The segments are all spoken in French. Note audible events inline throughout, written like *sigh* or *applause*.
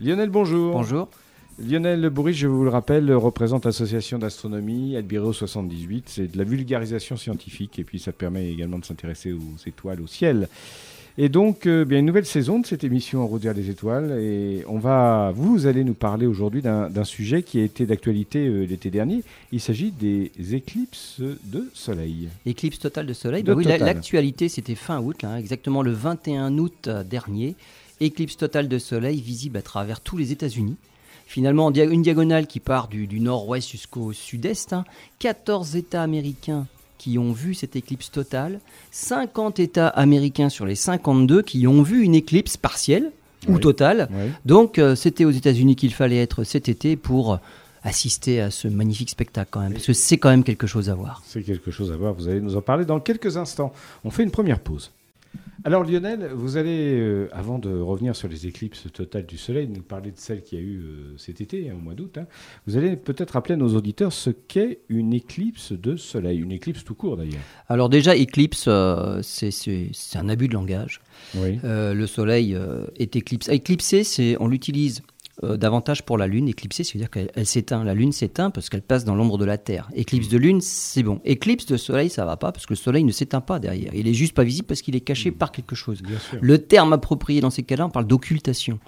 Lionel, bonjour. Bonjour. Lionel Bourris, je vous le rappelle, représente l'association d'astronomie Albireo 78. C'est de la vulgarisation scientifique et puis ça permet également de s'intéresser aux étoiles, au ciel. Et donc, euh, bien une nouvelle saison de cette émission En route vers les étoiles. Et on va, vous allez nous parler aujourd'hui d'un sujet qui a été d'actualité euh, l'été dernier. Il s'agit des éclipses de soleil. Éclipse totale de soleil. De Bah oui, l'actualité, c'était fin août, là, exactement le 21 août dernier. Éclipse totale de soleil visible à travers tous les États-Unis. Finalement, une diagonale qui part du, du nord-ouest jusqu'au sud-est. hein. 14 États américains qui ont vu cette éclipse totale. 50 États américains sur les 52 qui ont vu une éclipse partielle ou Oui. totale. Oui. Donc, euh, c'était aux États-Unis qu'il fallait être cet été pour euh, assister à ce magnifique spectacle quand même. Parce que c'est quand même quelque chose à voir. C'est quelque chose à voir. Vous allez nous en parler dans quelques instants. On fait une première pause. Alors Lionel, vous allez, euh, avant de revenir sur les éclipses totales du Soleil, nous parler de celle qu'il y a eu euh, cet été, hein, au mois d'août. hein. Vous allez peut-être rappeler à nos auditeurs ce qu'est une éclipse de Soleil, une éclipse tout court d'ailleurs. Alors déjà, éclipse, euh, c'est- un abus de langage. Oui. Le soleil est éclipsé. Éclipsé, c'est on l'utilise euh, davantage pour la lune. Éclipsé, c'est-à-dire qu'elle elle s'éteint. La lune s'éteint parce qu'elle passe dans l'ombre de la Terre. Éclipse de lune, c'est bon. Éclipse de soleil, ça va pas parce que le soleil ne s'éteint pas derrière. Il est juste pas visible parce qu'il est caché par quelque chose. Le terme approprié dans ces cas-là, on parle d'occultation.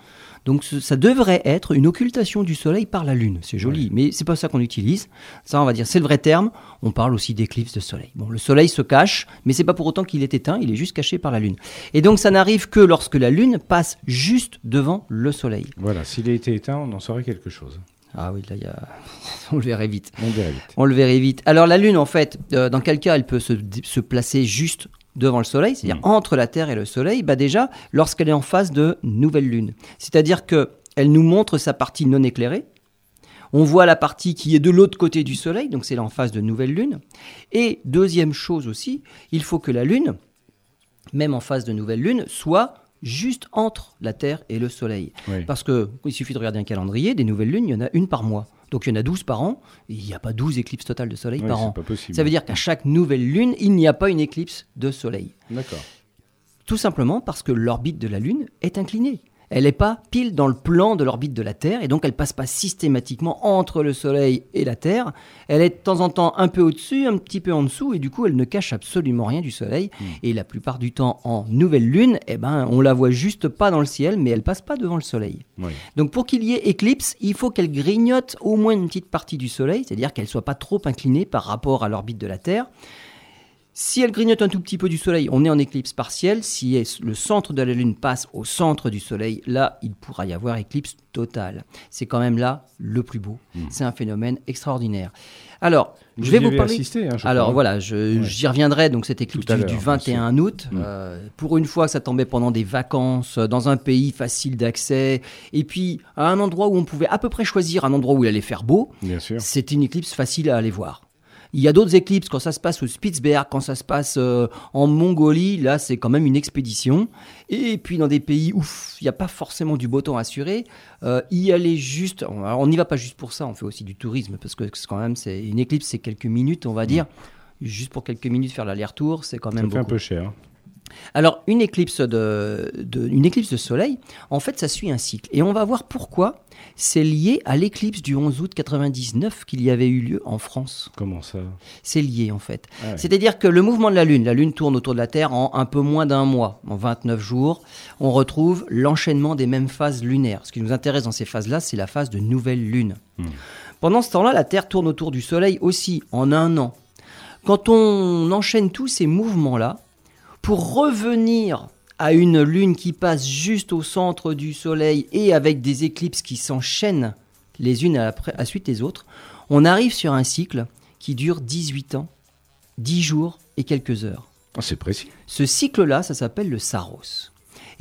Donc ça devrait être une occultation du Soleil par la Lune. C'est joli, mais c'est pas ça qu'on utilise. Ça, on va dire, c'est le vrai terme. On parle aussi d'éclipse de Soleil. Bon, le Soleil se cache, mais c'est pas pour autant qu'il est éteint. Il est juste caché par la Lune. Et donc ça n'arrive que lorsque la Lune passe juste devant le Soleil. Voilà, s'il a été éteint, on en saurait quelque chose. Ah oui, là, y a... *laughs* on le verrait vite. On vite. On le verrait vite. Alors la Lune, en fait, euh, dans quel cas elle peut se, se placer juste devant le Soleil, c'est-à-dire Mm. entre la Terre et le Soleil bah Déjà, lorsqu'elle est en phase de nouvelle Lune. C'est-à-dire que elle nous montre sa partie non éclairée. On voit la partie qui est de l'autre côté du Soleil, donc c'est en phase de nouvelle Lune. Et deuxième chose aussi, il faut que la Lune, même en phase de nouvelle Lune, soit juste entre la Terre et le Soleil. Oui. Parce que il suffit de regarder un calendrier, des nouvelles lunes, il y en a une par mois. Donc il y en a 12 par an, et il n'y a pas 12 éclipses totales de soleil Oui, par an. pas. Ça veut dire qu'à chaque nouvelle lune, il n'y a pas une éclipse de soleil. D'accord. Tout simplement parce que l'orbite de la Lune est inclinée. Elle n'est pas pile dans le plan de l'orbite de la Terre, et donc elle passe pas systématiquement entre le Soleil et la Terre. Elle est de temps en temps un peu au-dessus, un petit peu en dessous, et du coup elle ne cache absolument rien du Soleil. Et la plupart du temps, en nouvelle Lune, eh ben, on la voit juste pas dans le ciel, mais elle passe pas devant le Soleil. Oui. Donc pour qu'il y ait éclipse, il faut qu'elle grignote au moins une petite partie du Soleil, c'est-à-dire qu'elle soit pas trop inclinée par rapport à l'orbite de la Terre. Si elle grignote un tout petit peu du Soleil, on est en éclipse partielle. Si le centre de la Lune passe au centre du Soleil, là, il pourra y avoir éclipse totale. C'est quand même là le plus beau. C'est un phénomène extraordinaire. Alors, Vous je vais y vous avez parler. assisté, hein, je Alors crois. voilà, je- Ouais. j'y reviendrai. Donc cette éclipse du, l'heure, du bien 21 août, Mm. euh, pour une fois, ça tombait pendant des vacances euh, dans un pays facile d'accès, et puis à un endroit où on pouvait à peu près choisir un endroit où il allait faire beau. Bien sûr. C'est une éclipse facile à aller voir. Il y a d'autres éclipses quand ça se passe au Spitzberg, quand ça se passe euh, en Mongolie, là c'est quand même une expédition. Et puis dans des pays où il n'y a pas forcément du beau temps assuré, euh, y aller juste, alors, on n'y va pas juste pour ça, on fait aussi du tourisme parce que quand même c'est une éclipse, c'est quelques minutes, on va dire. Juste pour quelques minutes faire l'aller-retour, c'est quand Ça même fait un peu cher. Alors, une éclipse de, de- une éclipse de soleil, en fait, ça suit un cycle. Et on va voir pourquoi c'est lié à l'éclipse du 11 août 99 qu'il y avait eu lieu en France. Comment ça? C'est lié, en fait. Ah ouais. C'est-à-dire que le mouvement de la Lune, la Lune tourne autour de la Terre en un peu moins d'un mois, en 29 jours, on retrouve l'enchaînement des mêmes phases lunaires. Ce qui nous intéresse dans ces phases-là, c'est la phase de nouvelle Lune. Hmm. Pendant ce temps-là, la Terre tourne autour du Soleil aussi, en un an. Quand on enchaîne tous ces mouvements-là, pour revenir à une lune qui passe juste au centre du soleil et avec des éclipses qui s'enchaînent les unes à la, à suite des autres, on arrive sur un cycle qui dure 18 ans, 10 jours et quelques heures. Ah, c'est précis. Ce cycle-là, ça s'appelle le Saros.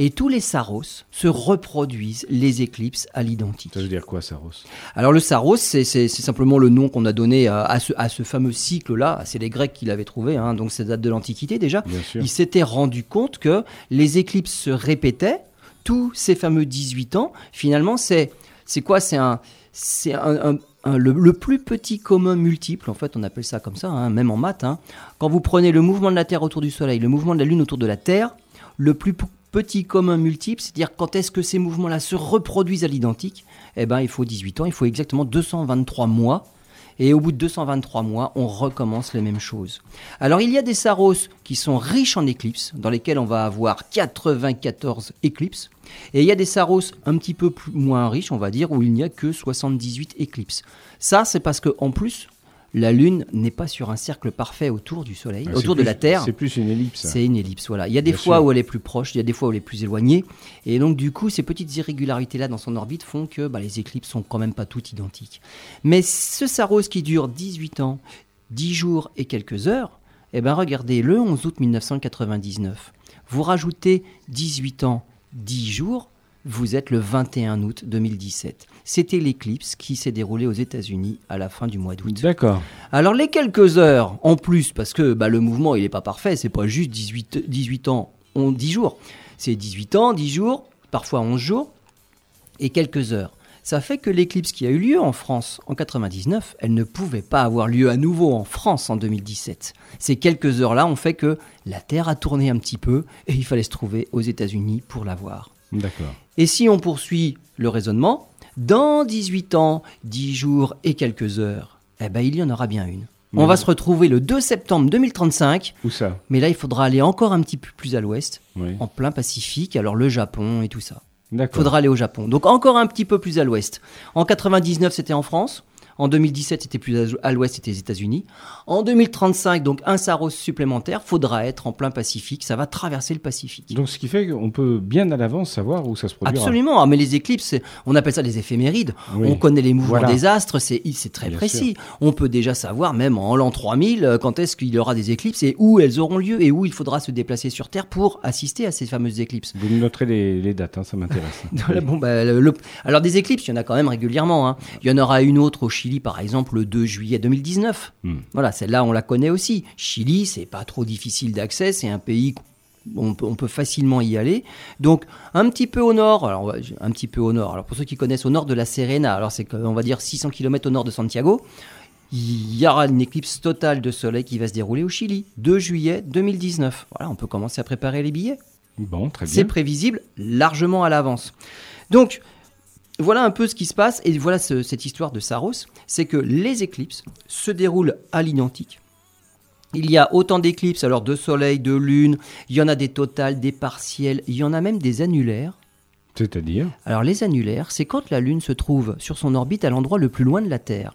Et tous les Saros se reproduisent les éclipses à l'identique. Ça veut dire quoi, Saros? Alors le Saros, c'est simplement le nom qu'on a donné à, à ce, à ce fameux cycle-là. C'est les Grecs qui l'avaient trouvé, hein, donc ça date de l'Antiquité déjà. Bien sûr. Ils s'étaient rendus compte que les éclipses se répétaient, tous ces fameux 18 ans. Finalement, c'est quoi? C'est un, c'est un, un- un- le, le plus petit commun multiple, en fait, on appelle ça comme ça, hein, même en maths. hein. Quand vous prenez le mouvement de la Terre autour du Soleil, le mouvement de la Lune autour de la Terre, le plus petit commun multiple, c'est-à-dire quand est-ce que ces mouvements-là se reproduisent à l'identique, eh ben, il faut 18 ans, il faut exactement 223 mois. Et au bout de 223 mois, on recommence les mêmes choses. Alors il y a des saros qui sont riches en éclipses, dans lesquels on va avoir 94 éclipses. Et il y a des saros un petit peu moins riches, on va dire, où il n'y a que 78 éclipses. Ça, c'est parce qu'en plus, la Lune n'est pas sur un cercle parfait autour du Soleil, Ah, autour de la Terre. C'est plus une ellipse. C'est une ellipse, voilà. Il y a des Bien fois sûr. où elle est plus proche, il y a des fois où elle est plus éloignée. Et donc, du coup, ces petites irrégularités-là dans son orbite font que bah, les éclipses sont quand même pas toutes identiques. Mais ce Saros qui dure 18 ans, 10 jours et quelques heures, eh ben regardez, le 11 août 1999, vous rajoutez 18 ans, 10 jours, vous êtes le 21 août 2017. C'était l'éclipse qui s'est déroulée aux États-Unis à la fin du mois d'août. D'accord. Alors les quelques heures en plus, parce que bah, le mouvement il n'est pas parfait, c'est pas juste 18, 18 ans, on, 10 jours. C'est 18 ans, 10 jours, parfois 11 jours, et quelques heures. Ça fait que l'éclipse qui a eu lieu en France en 99, elle ne pouvait pas avoir lieu à nouveau en France en 2017. Ces quelques heures-là ont fait que la Terre a tourné un petit peu et il fallait se trouver aux États-Unis pour la voir. D'accord. Et si on poursuit le raisonnement, dans 18 ans, 10 jours et quelques heures, eh ben, il y en aura bien une. On va se retrouver le 2 septembre 2035, Où ça? Mais là il faudra aller encore un petit peu plus à l'ouest, Oui. en plein Pacifique, alors le Japon et tout ça. Il faudra aller au Japon. Donc encore un petit peu plus à l'ouest. En 99 c'était en France? En 2017, c'était plus à- l'ouest, c'était les États-Unis. En 2035, donc un Saros supplémentaire, faudra être en plein Pacifique. Ça va traverser le Pacifique. Donc, ce qui fait qu'on peut bien à l'avance savoir où ça se produira. Absolument, Ah, mais les éclipses, on appelle ça des éphémérides. Oui. On connaît les mouvements Voilà. des astres, c'est très Bien précis. On peut déjà savoir, même en l'an 3000, euh, quand est-ce qu'il y aura des éclipses et où elles auront lieu et où il faudra se déplacer sur Terre pour assister à ces fameuses éclipses. Vous me noterez les, les dates, hein, ça m'intéresse. *laughs* Bon, bah, le- le- Alors des éclipses, il y en a quand même régulièrement. hein. Il y en aura une autre au Chili, par exemple, le 2 juillet 2019. Hmm. Voilà, celle-là, on la connaît aussi. Chili, c'est pas trop difficile d'accès, c'est un pays on peut, on peut facilement y aller. Donc un petit peu au nord, alors un petit peu au nord. Alors pour ceux qui connaissent au nord de la Serena, alors c'est on va dire 600 km au nord de Santiago. Il y aura une éclipse totale de soleil qui va se dérouler au Chili, 2 juillet 2019. Voilà, on peut commencer à préparer les billets. Bon, très C'est bien. prévisible largement à l'avance. Donc, voilà un peu ce qui se passe, et voilà ce- cette histoire de Saros, c'est que les éclipses se déroulent à l'identique. Il y a autant d'éclipses, alors de soleil, de lune, il y en a des totales, des partiels, il y en a même des annulaires. C'est-à-dire? Alors les annulaires, c'est quand la Lune se trouve sur son orbite à l'endroit le plus loin de la Terre.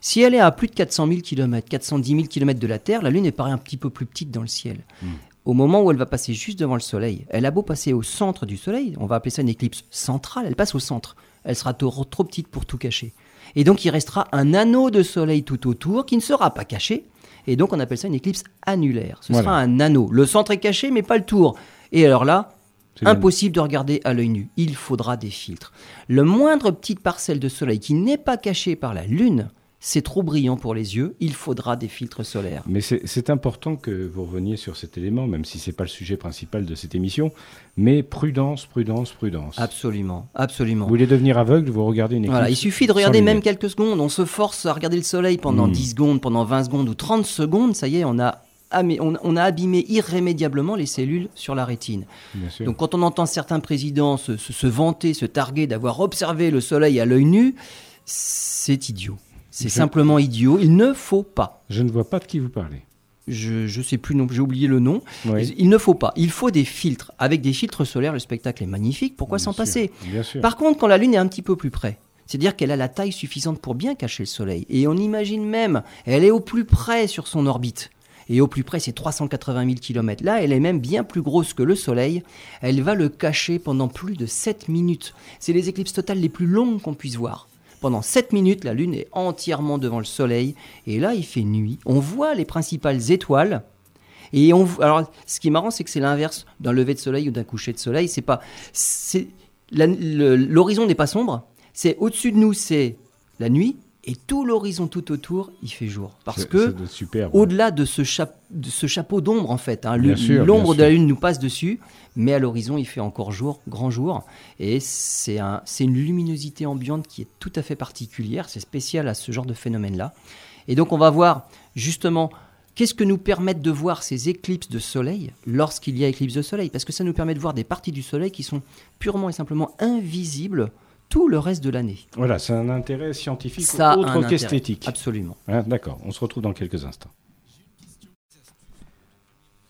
Si elle est à plus de 400 000 km, 410 000 km de la Terre, la Lune est paraît un petit peu plus petite dans le ciel. Au moment où elle va passer juste devant le Soleil, elle a beau passer au centre du Soleil, on va appeler ça une éclipse centrale, elle passe au centre. Elle sera trop, trop petite pour tout cacher. Et donc il restera un anneau de Soleil tout autour qui ne sera pas caché. Et donc on appelle ça une éclipse annulaire. Ce Voilà. sera un anneau. Le centre est caché mais pas le tour. Et alors là, bien. Impossible de regarder à l'œil nu. Il faudra des filtres. Le moindre petite parcelle de soleil qui n'est pas cachée par la Lune, c'est trop brillant pour les yeux. Il faudra des filtres solaires. Mais c'est important que vous reveniez sur cet élément, même si ce n'est pas le sujet principal de cette émission. Mais prudence, prudence, prudence. Absolument, absolument. Vous voulez devenir aveugle, vous regardez une éclipse. Voilà, il suffit de regarder même quelques secondes. On se force à regarder le soleil pendant Mm. 10 secondes, pendant 20 secondes ou 30 secondes. Ça y est, on a, on, a abîmé irrémédiablement les cellules sur la rétine. Donc quand on entend certains présidents se, se- se vanter, se targuer d'avoir observé le soleil à l'œil nu, c'est idiot. C'est Je- simplement idiot. Il ne faut pas. Je ne vois pas de qui vous parlez. Je ne sais plus, non, j'ai oublié le nom. Oui. Il ne faut pas. Il faut des filtres. Avec des filtres solaires, le spectacle est magnifique. Pourquoi s'en passer Bien sûr. Par contre, quand la Lune est un petit peu plus près, c'est-à-dire qu'elle a la taille suffisante pour bien cacher le Soleil, et on imagine même, elle est au plus près sur son orbite, et au plus près c'est 380 000 km. Là, elle est même bien plus grosse que le Soleil, elle va le cacher pendant plus de 7 minutes. C'est les éclipses totales les plus longues qu'on puisse voir. Pendant 7 minutes, la Lune est entièrement devant le Soleil, et là, il fait nuit. On voit les principales étoiles, et on, alors, ce qui est marrant, c'est que c'est l'inverse d'un lever de soleil ou d'un coucher de soleil. C'est pas, c'est l'horizon n'est pas sombre. C'est au-dessus de nous, c'est la nuit, et tout l'horizon tout autour, il fait jour. Parce que au-delà de ce, chap- de ce chapeau d'ombre, en fait, hein, l'ombre de la lune nous passe dessus, mais à l'horizon, il fait encore jour, grand jour, et c'est un, c'est une luminosité ambiante qui est tout à fait particulière. C'est spécial à ce genre de phénomène-là. Et donc, on va voir justement Qu'est-ce que nous permettent de voir ces éclipses de soleil lorsqu'il y a éclipse de soleil? Parce que ça nous permet de voir des parties du soleil qui sont purement et simplement invisibles tout le reste de l'année. Voilà, c'est un intérêt scientifique ça autre qu'esthétique. Absolument. Hein, d'accord, on se retrouve dans quelques instants.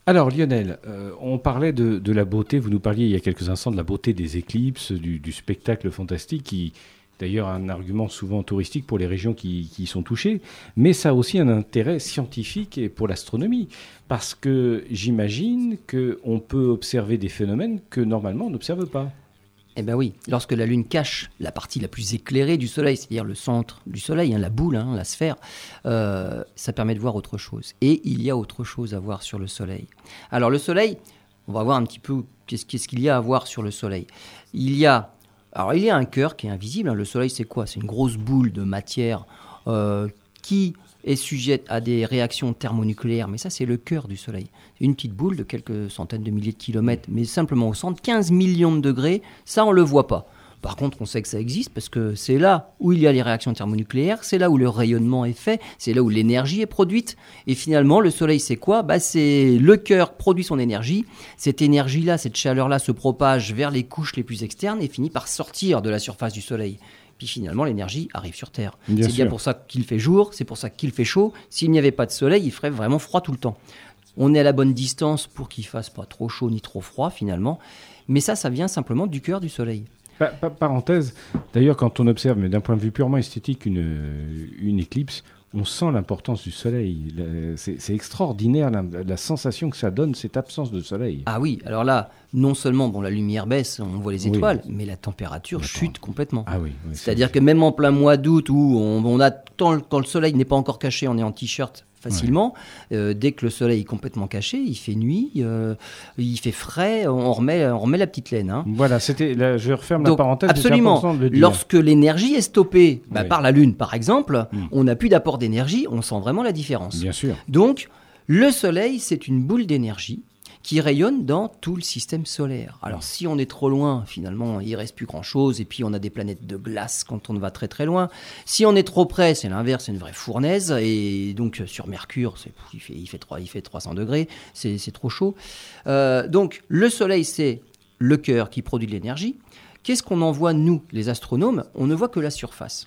Alors Lionel, euh, on parlait de, la beauté, vous nous parliez il y a quelques instants de la beauté des éclipses, du, spectacle fantastique, qui d'ailleurs un argument souvent touristique pour les régions qui, qui, sont touchées, mais ça a aussi un intérêt scientifique et pour l'astronomie, parce que j'imagine qu'on peut observer des phénomènes que normalement on n'observe pas. Eh bien oui, lorsque la Lune cache la partie la plus éclairée du Soleil, c'est-à-dire le centre du Soleil, hein, la boule, hein, la sphère, euh, ça permet de voir autre chose. Et il y a autre chose à voir sur le Soleil. Alors le Soleil, on va voir un petit peu qu'est-ce qu'il y a à voir sur le Soleil. Il y a, alors il y a un cœur qui est invisible. Hein. Le Soleil, c'est quoi? C'est une grosse boule de matière euh, qui est sujette à des réactions thermonucléaires, mais ça c'est le cœur du Soleil. Une petite boule de quelques centaines de milliers de kilomètres, mais simplement au centre, 15 millions de degrés, ça on ne le voit pas. Par contre, on sait que ça existe parce que c'est là où il y a les réactions thermonucléaires, c'est là où le rayonnement est fait, c'est là où l'énergie est produite. Et finalement, le Soleil, c'est quoi? Bah, C'est le cœur produit son énergie. Cette énergie-là, cette chaleur-là se propage vers les couches les plus externes et finit par sortir de la surface du Soleil finalement l'énergie arrive sur Terre. C'est bien pour ça qu'il fait jour, c'est pour ça qu'il fait chaud. S'il n'y avait pas de soleil, il ferait vraiment froid tout le temps. On est à la bonne distance pour qu'il fasse pas trop chaud ni trop froid finalement, mais ça, ça vient simplement du cœur du soleil. parenthèse, d'ailleurs, quand on observe, mais d'un point de vue purement esthétique, une, une éclipse, on sent l'importance du soleil. C'est extraordinaire la, sensation que ça donne, cette absence de soleil. Ah oui, alors là, non seulement bon, la lumière baisse, on voit les étoiles, mais la température chute complètement. Ah oui, C'est-à-dire que même en plein mois d'août, où on, on a, quand le soleil n'est pas encore caché, on est en t-shirt facilement. Euh, dès que le soleil est complètement caché, il fait nuit, euh, il fait frais, on remet, on remet la petite laine. Hein. Voilà, c'était, je referme la parenthèse. Absolument. Lorsque l'énergie est stoppée bah, par la Lune, par exemple, hmm. on n'a plus d'apport d'énergie, on sent vraiment la différence. Bien sûr. Donc, le soleil, c'est une boule d'énergie qui rayonne dans tout le système solaire. Alors si on est trop loin, finalement, il reste plus grand-chose, et puis on a des planètes de glace quand on va très très loin. Si on est trop près, c'est l'inverse, c'est une vraie fournaise, et donc sur Mercure, il, fait, il, fait 3, il fait 300 degrés, c'est trop chaud. Euh, donc le Soleil, c'est le cœur qui produit de l'énergie. Qu'est-ce qu'on en voit, nous, les astronomes? On ne voit que la surface.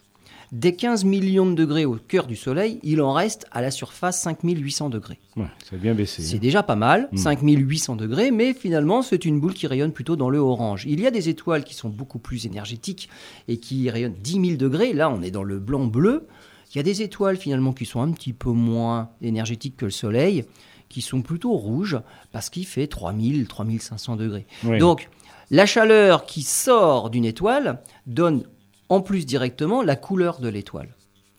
Des 15 millions de degrés au cœur du Soleil, il en reste à la surface 5800 degrés. Ouais, ça bien baissé. C'est hein. déjà pas mal, 5800 hmm. degrés, mais finalement c'est une boule qui rayonne plutôt dans le orange. Il y a des étoiles qui sont beaucoup plus énergétiques et qui rayonnent 10 000 degrés. Là, on est dans le blanc-bleu. Il y a des étoiles finalement qui sont un petit peu moins énergétiques que le Soleil, qui sont plutôt rouges parce qu'il fait 3000, 3500 degrés. Donc, la chaleur qui sort d'une étoile donne en plus directement la couleur de l'étoile.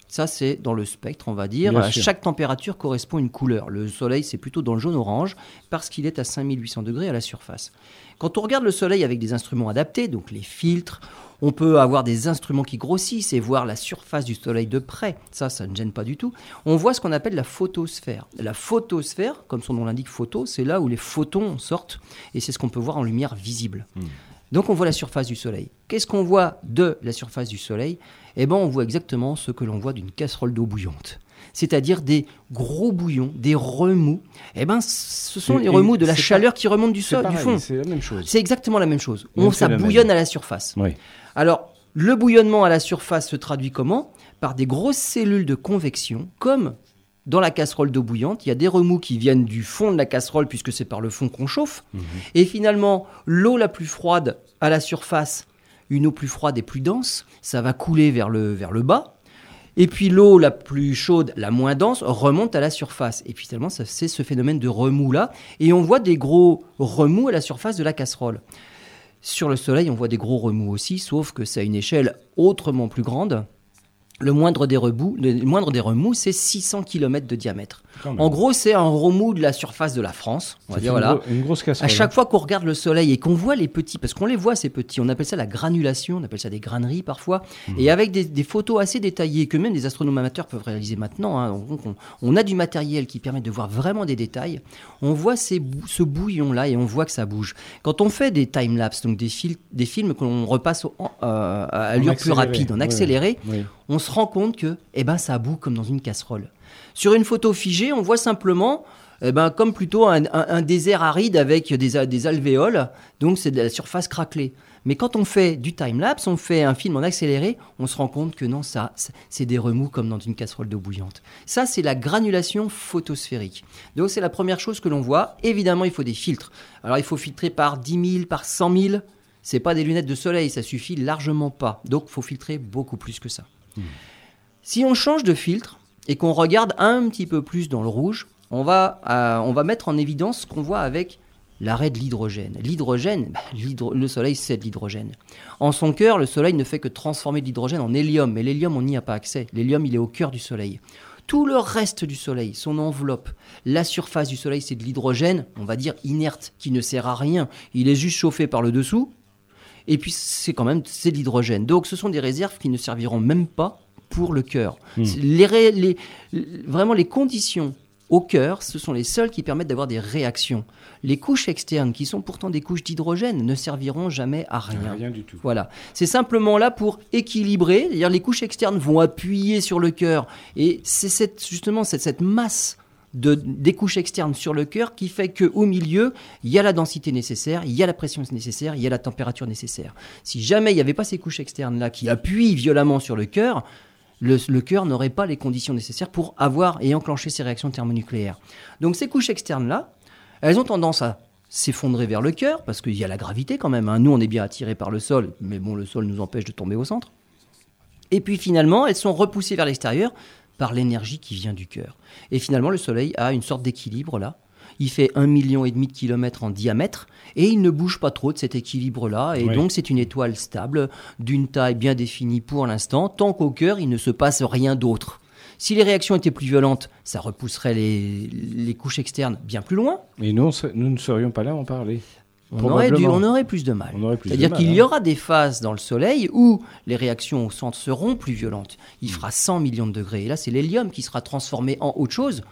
Ça, c'est dans le spectre, on va dire. chaque température correspond à une couleur. Le Soleil, c'est plutôt dans le jaune-orange parce qu'il est à 5800 degrés à la surface. Quand on regarde le Soleil avec des instruments adaptés, donc les filtres, on peut avoir des instruments qui grossissent et voir la surface du Soleil de près. Ça, ça ne gêne pas du tout. On voit ce qu'on appelle la photosphère. La photosphère, comme son nom l'indique, photo, c'est là où les photons sortent et c'est ce qu'on peut voir en lumière visible. Hmm. Donc on voit la surface du Soleil. Qu'est-ce qu'on voit de la surface du Soleil? Eh bien on voit exactement ce que l'on voit d'une casserole d'eau bouillante. C'est-à-dire des gros bouillons, des remous. Eh ben, ce sont les remous de la chaleur qui remonte du, sol, du fond. C'est la même chose. C'est exactement la même chose. On, ça bouillonne à la surface. Alors, le bouillonnement à la surface se traduit comment? Par des grosses cellules de convection, comme dans la casserole d'eau bouillante, il y a des remous qui viennent du fond de la casserole, puisque c'est par le fond qu'on chauffe. Mhm. Et finalement, l'eau la plus froide à la surface, une eau plus froide et plus dense, ça va couler vers le, vers le bas. Et puis l'eau la plus chaude, la moins dense, remonte à la surface. Et puis finalement, c'est ce phénomène de remous-là. Et on voit des gros remous à la surface de la casserole. Sur le Soleil, on voit des gros remous aussi, sauf que c'est à une échelle autrement plus grande. Le moindre des, le moindre des remous, c'est 600 km de diamètre. En gros, c'est un remous de la surface de la France. On va dire, voilà. une grosse casserole. À chaque fois qu'on regarde le soleil et qu'on voit les petits, parce qu'on les voit ces petits, on appelle ça la granulation, on appelle ça des graneries parfois, mmh. et avec des, photos assez détaillées que même les astronomes amateurs peuvent réaliser maintenant. Hein. on, a du matériel qui permet de voir vraiment des détails. On voit ces, ce bouillon-là et on voit que ça bouge. Quand on fait des time-lapse, donc des, des films qu'on repasse euh, à allure plus rapide, en accéléré, on se rend compte que eh ben, ça boue comme dans une casserole. Sur une photo figée, on voit simplement eh ben, comme plutôt un, un- un désert aride avec des, alvéoles, donc c'est de la surface craquelée. Mais quand on fait du time-lapse, on fait un film en accéléré, on se rend compte que non, ça, c'est- des remous comme dans une casserole d'eau bouillante. Ça, c'est la granulation photosphérique. Donc c'est la première chose que l'on voit. Évidemment, il faut des filtres. Alors il faut filtrer par 10 000, par 100 000. C'est pas des lunettes de soleil, ça suffit largement pas. Donc il faut filtrer beaucoup plus que ça. Si on change de filtre et qu'on regarde un petit peu plus dans le rouge, on va, euh, on va mettre en évidence ce qu'on voit avec l'arrêt de l'hydrogène. L'hydrogène, bah, le Soleil, c'est de l'hydrogène. En son cœur, le Soleil ne fait que transformer de l'hydrogène en hélium, mais l'hélium, on n'y a pas accès. L'hélium, il est au cœur du Soleil. Tout le reste du Soleil, son enveloppe, la surface du Soleil, c'est de l'hydrogène, on va dire inerte, qui ne sert à rien. Il est juste chauffé par le dessous, et puis c'est quand même c'est de l'hydrogène. Donc ce sont des réserves qui ne serviront même pas pour le cœur. C'est Les, ré- les- vraiment les conditions au cœur, ce sont les seules qui permettent d'avoir des réactions. Les couches externes, qui sont pourtant des couches d'hydrogène, ne serviront jamais à rien. Rien du tout. Voilà, c'est simplement là pour équilibrer. C'est-à-dire les couches externes vont appuyer sur le cœur et c'est cette, justement cette, cette masse de, des couches externes sur le cœur qui fait que au milieu il y a la densité nécessaire, il y a la pression nécessaire, il y a la température nécessaire. Si jamais il n'y avait pas ces couches externes là qui appuient violemment sur le cœur, le, cœur n'aurait pas les conditions nécessaires pour avoir et enclencher ces réactions thermonucléaires. Donc ces couches externes là, elles ont tendance à s'effondrer vers le cœur, parce qu'il y a la gravité quand même. hein. Nous, on est bien attirés par le sol, mais bon, le sol nous empêche de tomber au centre. Et puis finalement, elles sont repoussées vers l'extérieur par l'énergie qui vient du cœur. Et finalement, le Soleil a une sorte d'équilibre là. Il fait un million et demi de kilomètres en diamètre et il ne bouge pas trop de cet équilibre-là. Et donc, c'est une étoile stable, d'une taille bien définie pour l'instant, tant qu'au cœur, il ne se passe rien d'autre. Si les réactions étaient plus violentes, ça repousserait les, les couches externes bien plus loin. Et nous, nous ne serions pas là à en parler. On aurait, dû- on aurait plus de mal. C'est-à-dire qu'il hein. y aura des phases dans le Soleil où les réactions au centre seront plus violentes. Il fera 100 millions de degrés. Et là, c'est l'hélium qui sera transformé en autre chose.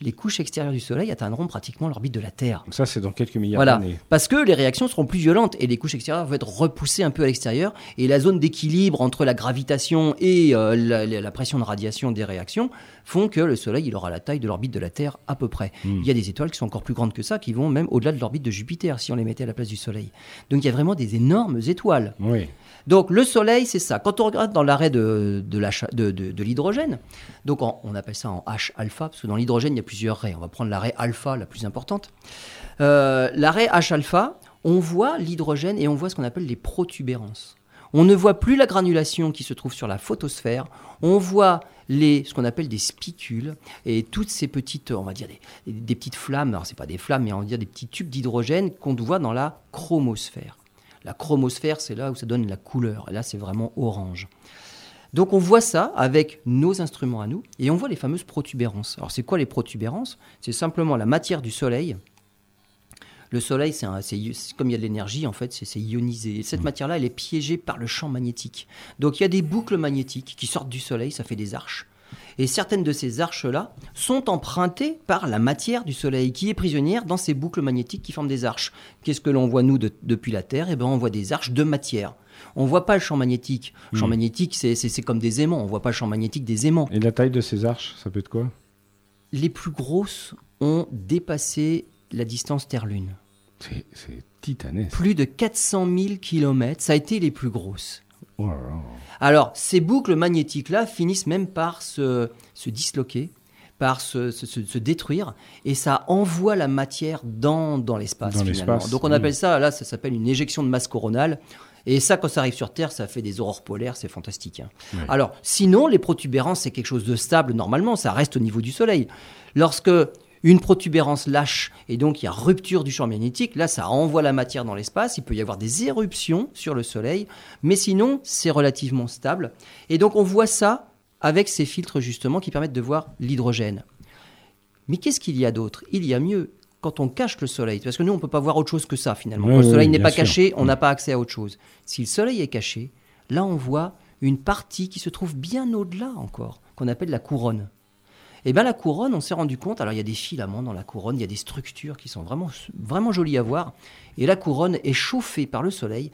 Les couches extérieures du Soleil atteindront pratiquement l'orbite de la Terre. Ça, c'est dans quelques milliards Voilà, d'années. parce que les réactions seront plus violentes et les couches extérieures vont être repoussées un peu à l'extérieur et la zone d'équilibre entre la gravitation et euh, la, la- la pression de radiation des réactions font que le Soleil il aura la taille de l'orbite de la Terre à peu près. Hmm. Il y a des étoiles qui sont encore plus grandes que ça, qui vont même au-delà de l'orbite de Jupiter si on les mettait à la place du Soleil. Donc il y a vraiment des énormes étoiles. Oui. Donc le Soleil, c'est ça. Quand on regarde dans l'arrêt de, de, l'hydrogène, donc on appelle ça en H-alpha, parce que dans l'hydrogène, il y a plusieurs raies. On va prendre l'arrêt alpha, la plus importante. Euh, l'arrêt H-alpha, on voit l'hydrogène et on voit ce qu'on appelle les protubérances. On ne voit plus la granulation qui se trouve sur la photosphère, on voit les, ce qu'on appelle des spicules et toutes ces petites, on va dire des, des petites flammes, alors c'est pas des flammes, mais on va dire des petits tubes d'hydrogène qu'on voit dans la chromosphère. La chromosphère, c'est là où ça donne la couleur. Là, c'est vraiment orange. Donc on voit ça avec nos instruments à nous et on voit les fameuses protubérances. Alors c'est quoi les protubérances? C'est simplement la matière du Soleil. Le Soleil, c'est comme il y a de l'énergie, en fait, c'est c'est ionisé. Et cette matière-là, elle est piégée par le champ magnétique. Donc il y a des boucles magnétiques qui sortent du Soleil, ça fait des arches. Et certaines de ces arches-là sont empruntées par la matière du Soleil, qui est prisonnière dans ces boucles magnétiques qui forment des arches. Qu'est-ce que l'on voit, nous, de- depuis la Terre? Eh ben, On voit des arches de matière. On voit pas le champ magnétique. Le champ magnétique, c'est- comme des aimants. On voit pas le champ magnétique des aimants. Et la taille de ces arches, ça peut être quoi? Les plus grosses ont dépassé la distance Terre-Lune. C'est c'est titanesque. Plus de 400 000 km, ça a été les plus grosses. Oh là là. Alors, ces boucles magnétiques-là finissent même par se, se disloquer, par se, se- se- détruire, et ça envoie la matière dans, dans l'espace. Donc on oui. appelle ça, là, ça s'appelle une éjection de masse coronale. Et ça, quand ça arrive sur Terre, ça fait des aurores polaires, c'est fantastique. hein. Alors, sinon, les protubérances, c'est quelque chose de stable normalement, ça reste au niveau du Soleil. Lorsque une protubérance lâche et donc il y a rupture du champ magnétique, là, ça envoie la matière dans l'espace, il peut y avoir des éruptions sur le Soleil, mais sinon, c'est relativement stable. Et donc, on voit ça avec ces filtres justement qui permettent de voir l'hydrogène. Mais qu'est-ce qu'il y a d'autre? Il y a mieux quand on cache le soleil, parce que nous, on ne peut pas voir autre chose que ça finalement. Oui, quand le soleil oui, n'est pas sûr. caché, on n'a pas accès à autre chose. Si le soleil est caché, là, on voit une partie qui se trouve bien au-delà encore, qu'on appelle la couronne. Et bien la couronne, on s'est rendu compte, alors il y a des filaments dans la couronne, il y a des structures qui sont vraiment, vraiment jolies à voir, et la couronne est chauffée par le soleil,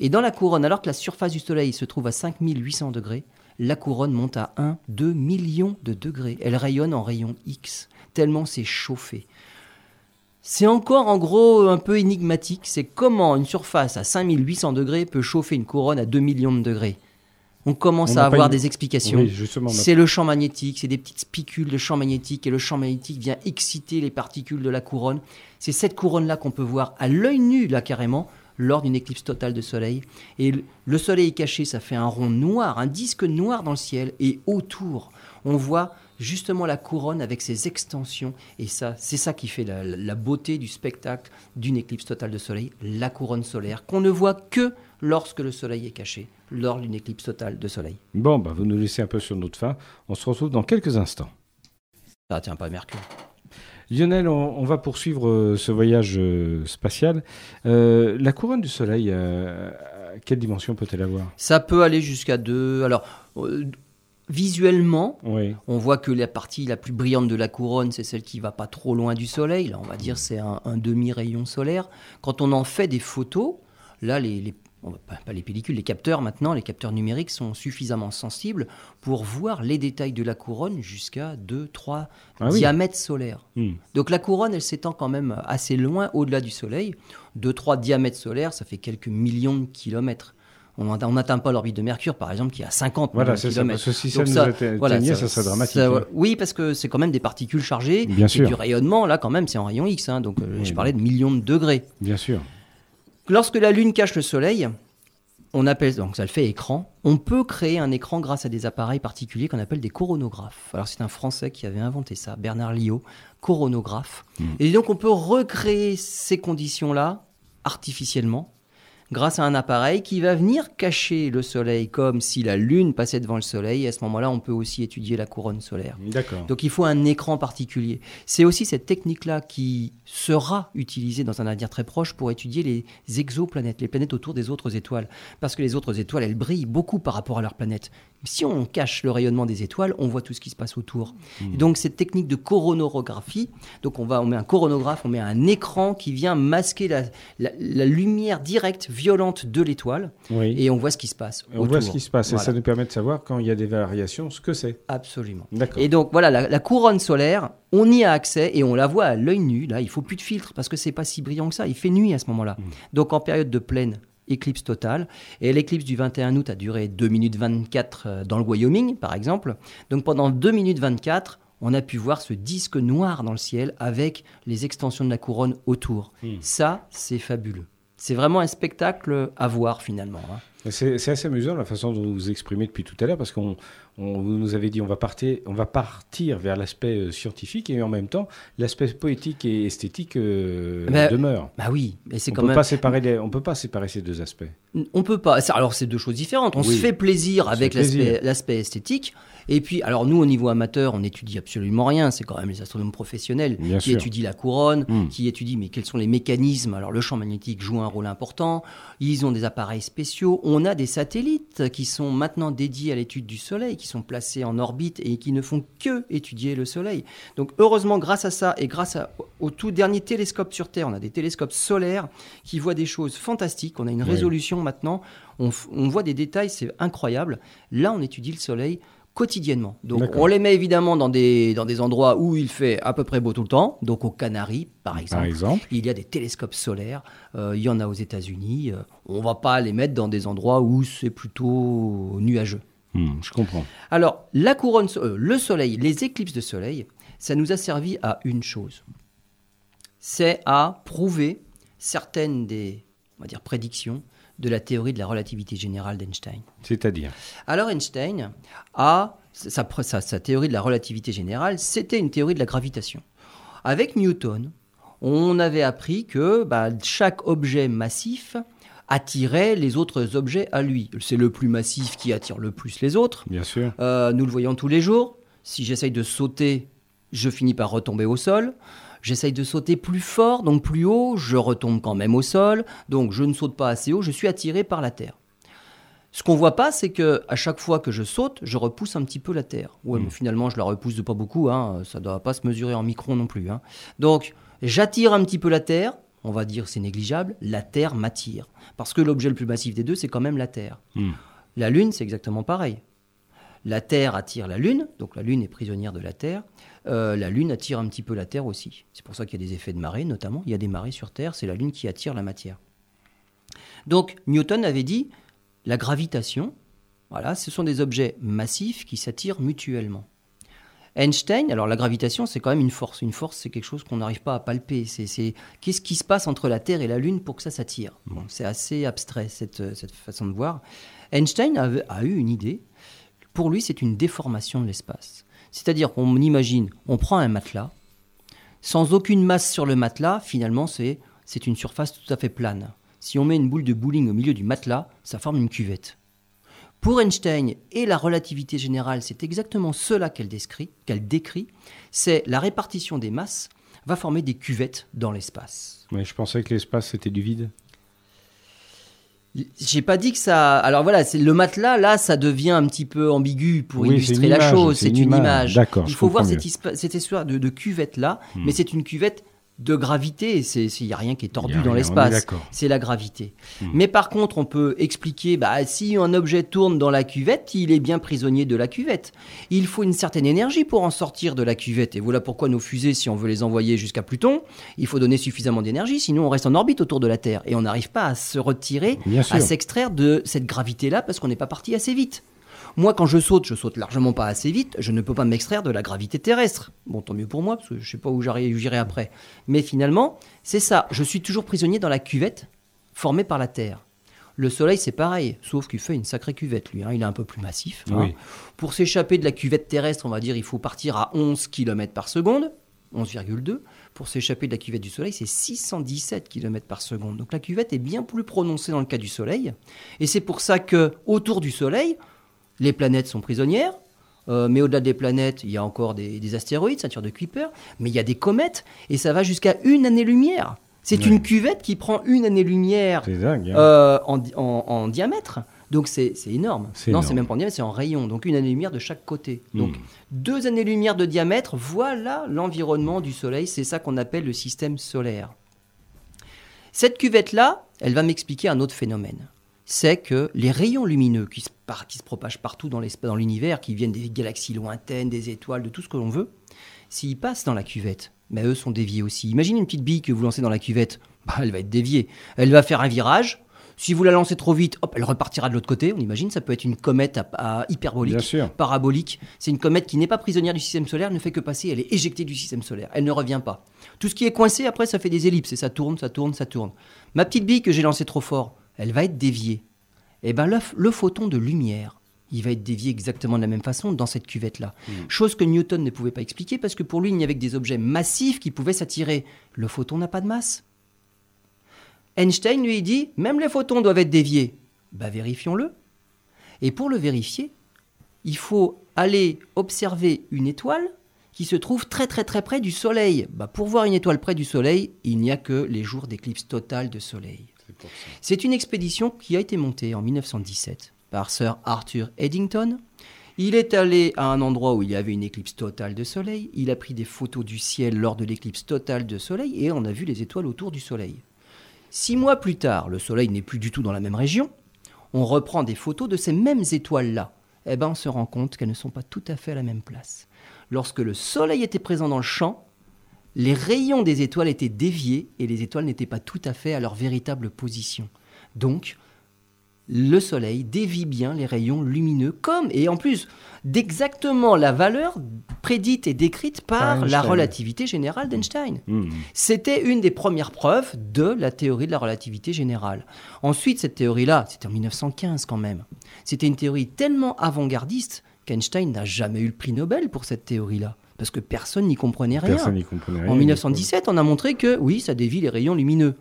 et dans la couronne, alors que la surface du soleil se trouve à 5800 degrés, la couronne monte à 1, 2 millions de degrés. Elle rayonne en rayon X, tellement c'est chauffé. C'est encore en gros un peu énigmatique, c'est comment une surface à 5800 degrés peut chauffer une couronne à 2 millions de degrés? On commence On à avoir une- des explications. Oui, C'est le champ magnétique, c'est des petites spicules de champ magnétique et le champ magnétique vient exciter les particules de la couronne. C'est cette couronne-là qu'on peut voir à l'œil nu, là carrément, lors d'une éclipse totale de soleil. Et le- le soleil est caché, ça fait un rond noir, un disque noir dans le ciel. Et autour, on voit justement la couronne avec ses extensions. Et ça, c'est ça qui fait la, la beauté du spectacle d'une éclipse totale de soleil, la couronne solaire, qu'on ne voit que lorsque le soleil est caché, lors d'une éclipse totale de soleil. Bon, bah, vous nous laissez un peu sur notre fin. On se retrouve dans quelques instants. Ça tient pas Mercure. Lionel, on, on va poursuivre euh, ce voyage euh, spatial. Euh, la couronne du Soleil, quelle dimension peut-elle avoir? Ça peut aller jusqu'à deux. Alors, visuellement, Oui. on voit que la partie la plus brillante de la couronne, c'est celle qui va pas trop loin du soleil. Là, on va dire c'est un, un demi-rayon solaire. Quand on en fait des photos, là, les, les- pas, les pellicules, les capteurs maintenant, les capteurs numériques sont suffisamment sensibles pour voir les détails de la couronne jusqu'à 2-3 Ah oui. diamètres solaires. Hmm. Donc la couronne, elle s'étend quand même assez loin au-delà du Soleil. 2-3 diamètres solaires, ça fait quelques millions de kilomètres. On n'atteint pas l'orbite de Mercure, par exemple, qui est à 50 Voilà, millions de c'est ça. kilomètres. Parce que si ça Donc nous ça, atteignait, voilà, ça, serait dramatique. ça- hein. oui, parce que c'est quand même des particules chargées. Bien et sûr. du rayonnement, là, quand même, c'est en rayon X. hein, donc, euh, Oui, je parlais de millions de degrés. Bien sûr. Lorsque la Lune cache le Soleil, on appelle, donc ça le fait écran, on peut créer un écran grâce à des appareils particuliers qu'on appelle des coronographes. Alors c'est un Français qui avait inventé ça, Bernard Liot, coronographe. Mm. Et donc on peut recréer ces conditions-là artificiellement grâce à un appareil qui va venir cacher le Soleil comme si la Lune passait devant le Soleil. Et à ce moment-là, on peut aussi étudier la couronne solaire. D'accord. Donc il faut un écran particulier. C'est aussi cette technique-là qui sera utilisée dans un avenir très proche pour étudier les exoplanètes, les planètes autour des autres étoiles. Parce que les autres étoiles, elles brillent beaucoup par rapport à leur planète. Si on cache le rayonnement des étoiles, on voit tout ce qui se passe autour. Et donc cette technique de coronarographie, donc on, va, on met un coronographe, on met un écran qui vient masquer la, la- la lumière directe, violente de l'étoile, Oui. et on voit ce qui se passe. on voit ce qui se passe. Et ça nous permet de savoir quand il y a des variations ce que c'est. Absolument. Et donc voilà, la, la couronne solaire, on y a accès et on la voit à l'œil nu. Là, il faut plus de filtre parce que c'est pas si brillant que ça. Il fait nuit à ce moment-là. Donc en période de pleine éclipse totale. Et l'éclipse du 21 août a duré 2 minutes 24 euh, dans le Wyoming, par exemple. Donc pendant 2 minutes 24, on a pu voir ce disque noir dans le ciel avec les extensions de la couronne autour. Mm. Ça, c'est fabuleux. C'est vraiment un spectacle à voir finalement. hein. C'est c'est assez amusant la façon dont vous vous exprimez depuis tout à l'heure parce qu'on on- vous nous avez dit on va partir, on va partir vers l'aspect euh, scientifique et en même temps l'aspect poétique et esthétique euh, Ben, demeure. Bah oui, mais c'est On quand peut même. pas séparer les, on peut pas séparer ces deux aspects. On peut pas. Alors, c'est deux choses différentes. On Oui. se fait plaisir avec l'aspect esthétique. Et puis, alors nous, au niveau amateur, on n'étudie absolument rien. C'est quand même les astronomes professionnels Bien qui sûr. étudient la couronne, Mm. qui étudient mais quels sont les mécanismes. Alors, le champ magnétique joue un rôle important. Ils ont des appareils spéciaux. On a des satellites qui sont maintenant dédiés à l'étude du Soleil, qui sont placés en orbite et qui ne font que étudier le Soleil. Donc, heureusement, grâce à ça et grâce à- au tout dernier télescope sur Terre, on a des télescopes solaires qui voient des choses fantastiques. On a une Oui. résolution maintenant. On, voit des détails, c'est incroyable. Là, on étudie le Soleil quotidiennement. Donc, on les met évidemment dans des, dans des endroits où il fait à peu près beau tout le temps. Donc, aux Canaries, par exemple. Par exemple. Il y a des télescopes solaires, euh, il y en a aux États-Unis. euh, on va pas les mettre dans des endroits où c'est plutôt nuageux. Hmm, je comprends. Alors, la couronne, euh, le soleil, les éclipses de soleil, ça nous a servi à une chose. C'est à prouver certaines des, on va dire, prédictions de la théorie de la relativité générale d'Einstein. C'est-à-dire. Alors Einstein a sa, sa- sa théorie de la relativité générale, c'était une théorie de la gravitation. Avec Newton, on avait appris que bah, chaque objet massif attirait les autres objets à lui. C'est le plus massif qui attire le plus les autres. Bien sûr. Euh, nous le voyons tous les jours. Si j'essaye de sauter, je finis par retomber au sol. J'essaye de sauter plus fort, donc plus haut, je retombe quand même au sol. Donc je ne saute pas assez haut, je suis attiré par la Terre. Ce qu'on voit pas, c'est que à chaque fois que je saute, je repousse un petit peu la Terre. Ouais, mais finalement, je la repousse de pas beaucoup. Hein. Ça doit pas se mesurer en micron non plus. hein. Donc, j'attire un petit peu la Terre. On va dire c'est négligeable. La Terre m'attire parce que l'objet le plus massif des deux, c'est quand même la Terre. Hmm. La Lune, c'est exactement pareil. la Terre attire la Lune, donc la Lune est prisonnière de la Terre. Euh, la Lune attire un petit peu la Terre aussi. C'est pour ça qu'il y a des effets de marée, notamment. Il y a des marées sur Terre, c'est la Lune qui attire la matière. Donc Newton avait dit la gravitation, voilà, ce sont des objets massifs qui s'attirent mutuellement. Einstein, alors la gravitation, c'est quand même une force. Une force, c'est quelque chose qu'on n'arrive pas à palper. C'est, qu'est-ce qui se passe entre la Terre et la Lune pour que ça s'attire? C'est assez abstrait cette, façon de voir. Einstein a, eu une idée. Pour lui, c'est une déformation de l'espace. C'est-à-dire qu'on imagine, on prend un matelas, sans aucune masse sur le matelas, finalement, c'est, une surface tout à fait plane. Si on met une boule de bowling au milieu du matelas, ça forme une cuvette. Pour Einstein et la relativité générale, c'est exactement cela qu'elle décrit, qu'elle décrit, c'est la répartition des masses va former des cuvettes dans l'espace. Mais je pensais que l'espace c'était du vide. J'ai pas dit que ça. Alors voilà, c'est le matelas là, ça devient un petit peu ambigu pour illustrer la chose. C'est une, image. D'accord. Il faut voir cette, histoire de, de cuvette là, hmm. mais c'est une cuvette de gravité. Il n'y a rien qui est tordu dans l'espace. C'est la gravité. Hmm. Mais par contre, on peut expliquer, bah, si un objet tourne dans la cuvette, il est bien prisonnier de la cuvette. Il faut une certaine énergie pour en sortir de la cuvette. Et voilà pourquoi nos fusées, si on veut les envoyer jusqu'à Pluton, il faut donner suffisamment d'énergie, sinon on reste en orbite autour de la Terre. Et on n'arrive pas à se retirer, à s'extraire de cette gravité-là parce qu'on n'est pas parti assez vite. Moi, quand je saute, je saute largement pas assez vite. Je ne peux pas m'extraire de la gravité terrestre. Bon, tant mieux pour moi, parce que je sais pas où j'irai après. Mais finalement, c'est ça. Je suis toujours prisonnier dans la cuvette formée par la Terre. Le Soleil, c'est pareil, sauf qu'il fait une sacrée cuvette, lui. Hein. Il est un peu plus massif. Hein. Pour s'échapper de la cuvette terrestre, on va dire, il faut partir à 11 km par seconde, 11,2. Pour s'échapper de la cuvette du Soleil, c'est 617 km par seconde. Donc la cuvette est bien plus prononcée dans le cas du Soleil. Et c'est pour ça que autour du Soleil, les planètes sont prisonnières, euh, mais au-delà des planètes, il y a encore des, astéroïdes, ceinture de Kuiper, mais il y a des comètes, et ça va jusqu'à une année-lumière. C'est une cuvette qui prend une année-lumière hein. euh, en, diamètre. Donc c'est énorme. Non, c'est même pas en diamètre, c'est en rayon. Donc une année-lumière de chaque côté. Hmm. Donc deux années-lumière de diamètre, voilà l'environnement du Soleil. C'est ça qu'on appelle le système solaire. Cette cuvette-là, elle va m'expliquer un autre phénomène c'est que les rayons lumineux qui se, qui se propagent partout dans l'univers, qui viennent des galaxies lointaines, des étoiles, de tout ce que l'on veut, s'ils passent dans la cuvette, mais eux sont déviés aussi. Imaginez une petite bille que vous lancez dans la cuvette, *laughs* bah, elle va être déviée. Elle va faire un virage. Si vous la lancez trop vite, hop, elle repartira de l'autre côté. On imagine, ça peut être une comète à, hyperbolique, parabolique. C'est une comète qui n'est pas prisonnière du système solaire, ne fait que passer, elle est éjectée du système solaire. Elle ne revient pas. Tout ce qui est coincé, après, ça fait des ellipses et ça tourne, ça tourne, ça tourne. Ma petite bille que j'ai lancée trop fort, elle va être déviée. Et eh ben le, photon de lumière, il va être dévié exactement de la même façon dans cette cuvette-là. Hmm. Chose que Newton ne pouvait pas expliquer parce que pour lui, il n'y avait que des objets massifs qui pouvaient s'attirer. Le photon n'a pas de masse. Einstein lui dit, même les photons doivent être déviés. Bah vérifions-le. Et pour le vérifier, il faut aller observer une étoile qui se trouve très très très près du Soleil. Bah, pour voir une étoile près du Soleil, il n'y a que les jours d'éclipse totale de Soleil. C'est une expédition qui a été montée en 1917 par Sir Arthur Eddington. Il est allé à un endroit où il y avait une éclipse totale de soleil. Il a pris des photos du ciel lors de l'éclipse totale de soleil et on a vu les étoiles autour du soleil. Six mois plus tard, le soleil n'est plus du tout dans la même région. On reprend des photos de ces mêmes étoiles-là. Eh bien, on se rend compte qu'elles ne sont pas tout à fait à la même place. Lorsque le soleil était présent dans le champ, les rayons des étoiles étaient déviés et les étoiles n'étaient pas tout à fait à leur véritable position. Donc, le Soleil dévie bien les rayons lumineux comme, et en plus, d'exactement la valeur prédite et décrite par la relativité générale d'Einstein. Mmh. C'était une des premières preuves de la théorie de la relativité générale. Ensuite, cette théorie-là, c'était en 1915 quand même, c'était une théorie tellement avant-gardiste qu'Einstein n'a jamais eu le prix Nobel pour cette théorie-là parce que personne n'y comprenait rien. En 1917, on a montré que oui, ça dévie les rayons lumineux.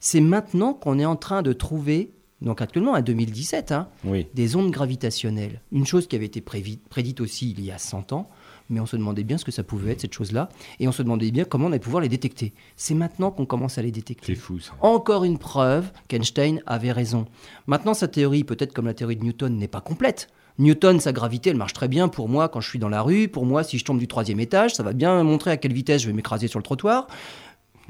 C'est maintenant qu'on est en train de trouver, donc actuellement en 2017, hein, des ondes gravitationnelles. Une chose qui avait été prédite aussi il y a 100 ans, mais on se demandait bien ce que ça pouvait être, cette chose-là, et on se demandait bien comment on allait pouvoir les détecter. C'est maintenant qu'on commence à les détecter. C'est fou ça. Encore une preuve qu'Einstein avait raison. Maintenant, sa théorie, peut-être comme la théorie de Newton, n'est pas complète. Newton, sa gravité, elle marche très bien pour moi quand je suis dans la rue. Pour moi, si je tombe du troisième étage, ça va bien montrer à quelle vitesse je vais m'écraser sur le trottoir.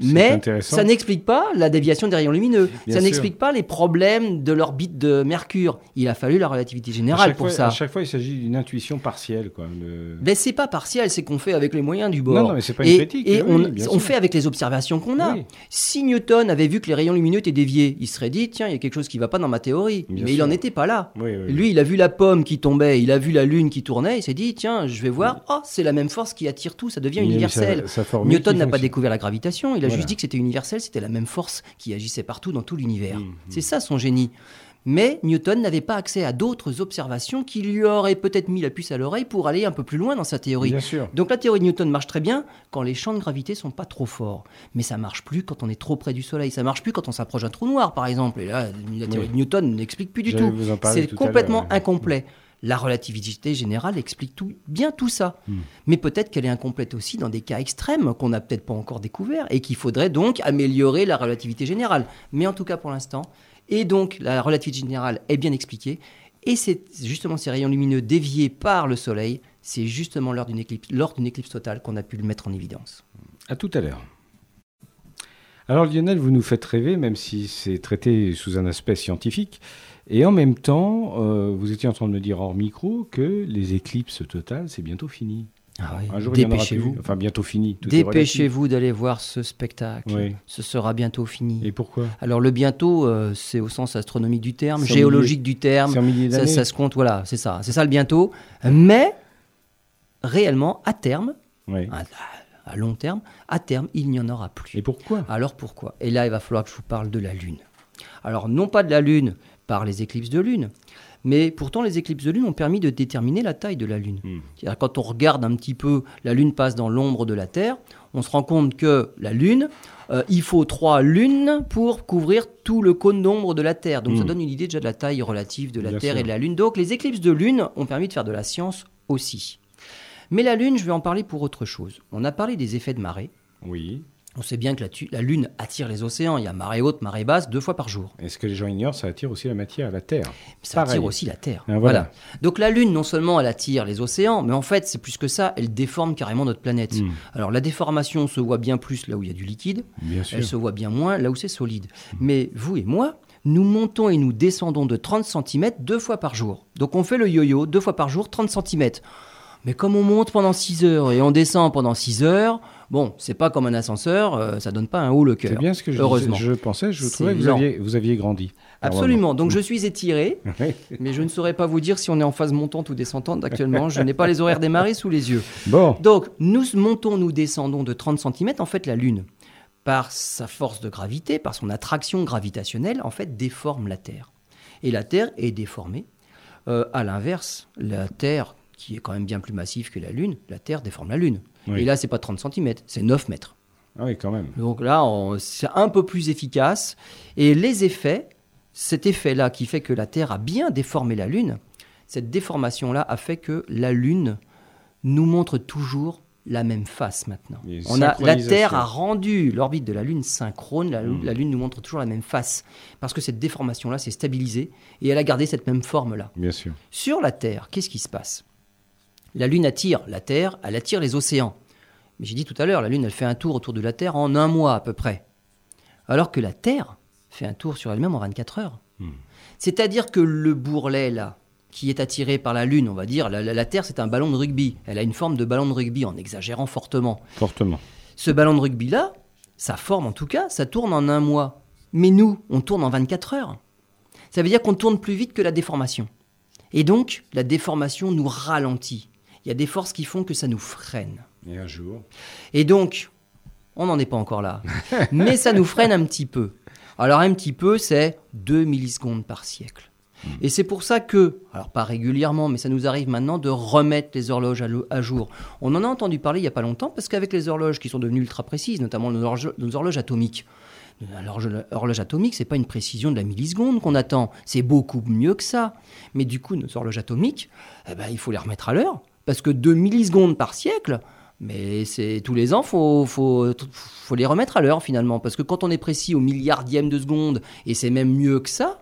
Mais ça n'explique pas la déviation des rayons lumineux. Bien ça n'explique pas les problèmes de l'orbite de Mercure. Il a fallu la relativité générale pour fois- ça. À chaque fois, il s'agit d'une intuition partielle. Quoi. Le- Mais c'est pas partiel, c'est qu'on fait avec les moyens du bord. Non, non, mais c'est pas une et critique, et on, fait avec les observations qu'on a. Oui. Si Newton avait vu que les rayons lumineux étaient déviés, il serait dit tiens, il y a quelque chose qui va pas dans ma théorie. Bien mais il sûr. en était pas là. Oui. Lui, il a vu la pomme qui tombait, il a vu la lune qui tournait, il s'est dit tiens, je vais voir, oh, c'est la même force qui attire tout, ça devient universel. formule Newton n'a pas découvert la gravitation, il a Voilà. juste dit que c'était universel, c'était la même force qui agissait partout dans tout l'univers. Mhm. C'est ça son génie. Mais Newton n'avait pas accès à d'autres observations qui lui auraient peut-être mis la puce à l'oreille pour aller un peu plus loin dans sa théorie. Bien sûr. Donc la théorie de Newton marche très bien quand les champs de gravité sont pas trop forts, mais ça marche plus quand on est trop près du Soleil, ça marche plus quand on s'approche d'un trou noir par exemple. Et là, la théorie Oui. de Newton n'explique plus du tout. C'est complètement ouais. La relativité générale explique tout, bien tout ça. Hmm. Mais peut-être qu'elle est incomplète aussi dans des cas extrêmes qu'on n'a peut-être pas encore découverts et qu'il faudrait donc améliorer la relativité générale. Mais en tout cas pour l'instant, et donc la relativité générale est bien expliquée. Et c'est justement ces rayons lumineux déviés par le Soleil, c'est justement lors d'une éclipse, lors d'une éclipse totale qu'on a pu le mettre en évidence. À tout à l'heure. Alors Lionel, vous nous faites rêver, même si c'est traité sous un aspect scientifique. Et en même temps, euh, vous étiez en train de me dire hors micro que les éclipses totales, c'est bientôt fini. Un jour, il y en aura Dépêchez-vous. Enfin, bientôt fini. Dépêchez-vous d'aller voir ce spectacle. Oui. Ce sera bientôt fini. Et pourquoi? Alors le bientôt, euh, c'est au sens astronomique du terme, géologique du terme. Ça, ça se compte, voilà, c'est ça. C'est ça le bientôt. Mais réellement, à terme, Oui. à, à long terme, à terme, il n'y en aura plus. Et pourquoi? Alors pourquoi? Et là, il va falloir que je vous parle de la Lune. Alors non pas de la Lune par les éclipses de Lune, mais pourtant les éclipses de Lune ont permis de déterminer la taille de la Lune. Hmm. Quand on regarde un petit peu, la Lune passe dans l'ombre de la Terre, on se rend compte que la Lune, euh, il faut trois lunes pour couvrir tout le cône d'ombre de la Terre. Donc ça Hmm. donne une idée déjà de la taille relative de la Bien Terre sûr. et de la Lune. Donc les éclipses de Lune ont permis de faire de la science aussi. Mais la Lune, je vais en parler pour autre chose. On a parlé des effets de marée. Oui. On sait bien que la, Lune attire les océans. Il y a marée haute, marée basse, deux fois par jour. Et ce que les gens ignorent, ça attire aussi la matière à la Terre. Ça Pareil. attire aussi la Terre. Ah, voilà. Donc la Lune, non seulement elle attire les océans, mais en fait, c'est plus que ça, elle déforme carrément notre planète. Hmm. Alors la déformation se voit bien plus là où il y a du liquide, Bien sûr. elle se voit bien moins là où c'est solide. Mais vous et moi, nous montons et nous descendons de 30 cm deux fois par jour. Donc on fait le yo-yo deux fois par jour, 30 cm. Mais comme on monte pendant 6 heures et on descend pendant 6 heures, bon, c'est pas comme un ascenseur, euh, ça donne pas un haut le C'est cœur. bien ce que je, Heureusement. disais. je pensais. Je C'est trouvais que vous aviez, vous aviez grandi. Absolument. Donc je suis étiré, *laughs* mais je ne saurais pas vous dire si on est en phase montante ou descendante actuellement. Je n'ai pas les horaires des marées sous les yeux. bon. Donc, nous montons, nous descendons de 30 cm. En fait, la Lune, par sa force de gravité, par son attraction gravitationnelle, en fait, déforme la Terre. Et la Terre est déformée. Euh, à l'inverse, la Terre, qui est quand même bien plus massive que la Lune, la Terre déforme la Lune. Oui. Et là, c'est pas 30 cm, c'est 9 mètres. Ah oui, quand même. Donc là, c'est un peu plus efficace. Et les effets, cet effet-là qui fait que la Terre a bien déformé la Lune, cette déformation-là a fait que la Lune nous montre toujours la même face maintenant. On a, la. Terre a rendu l'orbite de la Lune synchrone, la, Mm. la Lune nous montre toujours la même face, parce que cette déformation-là s'est stabilisée et elle a gardé cette même forme-là. Bien sûr. Sur la Terre, qu'est-ce qui se passe? La Lune attire la Terre, elle attire les océans. Mais j'ai dit tout à l'heure, la Lune, elle fait un tour autour de la Terre en un mois à peu près. Alors que la Terre fait un tour sur elle-même en 24 heures. Hmm. C'est-à-dire que le bourrelet, là, qui est attiré par la Lune, on va dire, la, la- la Terre, c'est un ballon de rugby. Elle a une forme de ballon de rugby, en exagérant fortement. Fortement. Ce ballon de rugby-là, sa forme en tout cas, ça tourne en un mois. Mais nous, on tourne en 24 heures. Ça veut dire qu'on tourne plus vite que la déformation. Et donc, la déformation nous ralentit. Il y a des forces qui font que ça nous freine. Et un jour. Et donc, on n'en est pas encore là. *laughs* Mais ça nous freine un petit peu. Alors un petit peu, c'est 2 millisecondes par siècle. Et c'est pour ça que, alors pas régulièrement, mais ça nous arrive maintenant de remettre les horloges à, jour. On en a entendu parler il n'y a pas longtemps, parce qu'avec les horloges qui sont devenues ultra précises, notamment nos horloges, nos horloges atomiques, l'horloge horloge atomique, c'est pas une précision de la milliseconde qu'on attend, c'est beaucoup mieux que ça. Mais du coup, nos horloges atomiques, eh ben, il faut les remettre à l'heure, parce que 2 millisecondes par siècle, mais c'est tous les ans, faut, faut, faut les remettre à l'heure finalement, parce que quand on est précis au milliardième de seconde, et c'est même mieux que ça,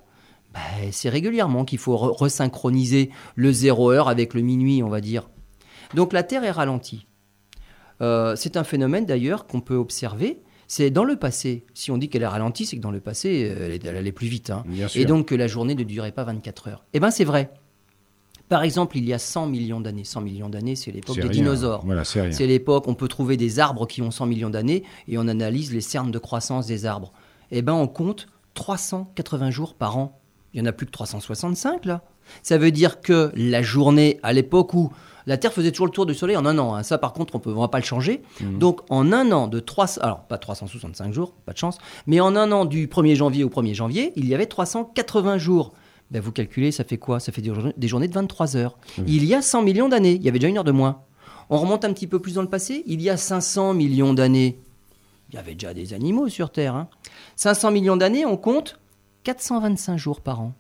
ben, c'est régulièrement qu'il faut re- resynchroniser le zéro heure avec le minuit, on va dire. Donc la Terre est ralentie. Euh, c'est un phénomène d'ailleurs qu'on peut observer. C'est dans le passé. Si on dit qu'elle est ralentie, c'est que dans le passé, euh, elle, allait plus vite. hein. Et donc que la journée ne durait pas 24 heures. Eh bien, c'est vrai. Par exemple, il y a 100 millions d'années. 100 millions d'années, c'est l'époque des rien. dinosaures. Voilà, c'est l'époque, on peut trouver des arbres qui ont 100 millions d'années et on analyse les cernes de croissance des arbres. Eh bien, on compte 380 jours par an. Il y en a plus que 365 là. Ça veut dire que la journée, à l'époque où la Terre faisait toujours le tour du Soleil en un an, hein, ça par contre, on ne va pas le changer. Mhm. Donc en un an de 300, alors pas 365 jours, pas de chance, mais en un an du 1er janvier au 1er janvier, il y avait 380 jours. Ben, vous calculez, ça fait quoi? Ça fait des journées, des journées de 23 heures. Il y a 100 millions d'années, il y avait déjà une heure de moins. On remonte un petit peu plus dans le passé, il y a 500 millions d'années. Il y avait déjà des animaux sur Terre. hein. 500 millions d'années, on compte 425 jours par an.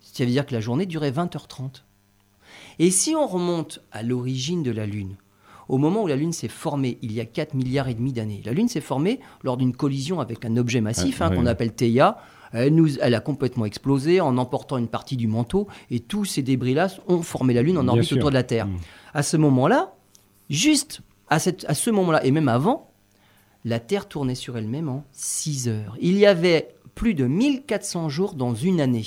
Ça veut dire que la journée durait 20h30. Et si on remonte à l'origine de la Lune, au moment où la Lune s'est formée, il y a 4 milliards et demi d'années, la Lune s'est formée lors d'une collision avec un objet massif Ah, hein, oui, qu'on appelle Theia. Elle, nous, elle a complètement explosé en emportant une partie du manteau et tous ces débris-là ont formé la Lune en Bien orbite sûr. autour de la Terre. Mm. À ce moment-là, juste à, cette- à ce moment-là, et même avant, la Terre tournait sur elle-même en 6 heures. Il y avait plus de 1400 jours dans une année.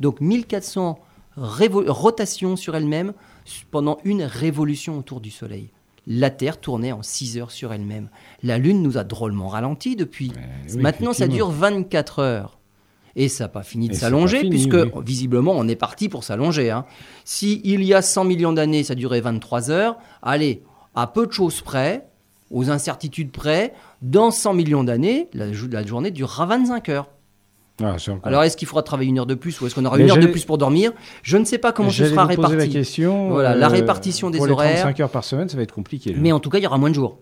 Donc 1400 révo- rotations sur elle-même pendant une révolution autour du Soleil. La Terre tournait en 6 heures sur elle-même. La Lune nous a drôlement ralenti depuis. oui, Maintenant, ça dure 24 heures. Et ça n'a pas fini de s'allonger, puisque oui. visiblement, on est parti pour s'allonger. Hein. Si il y a 100 millions d'années, ça durait 23 heures, allez, à peu de choses près, aux incertitudes près, dans 100 millions d'années, la, la journée durera 25 heures. Ah, Alors, est-ce qu'il faudra travailler une heure de plus ou est-ce qu'on aura Mais une heure de plus pour dormir? Je ne sais pas comment ce sera poser la réparti. question. Voilà, la euh, répartition des pour les horaires. 35 heures par semaine, ça va être compliqué. là. Mais en tout cas, il y aura moins de jours.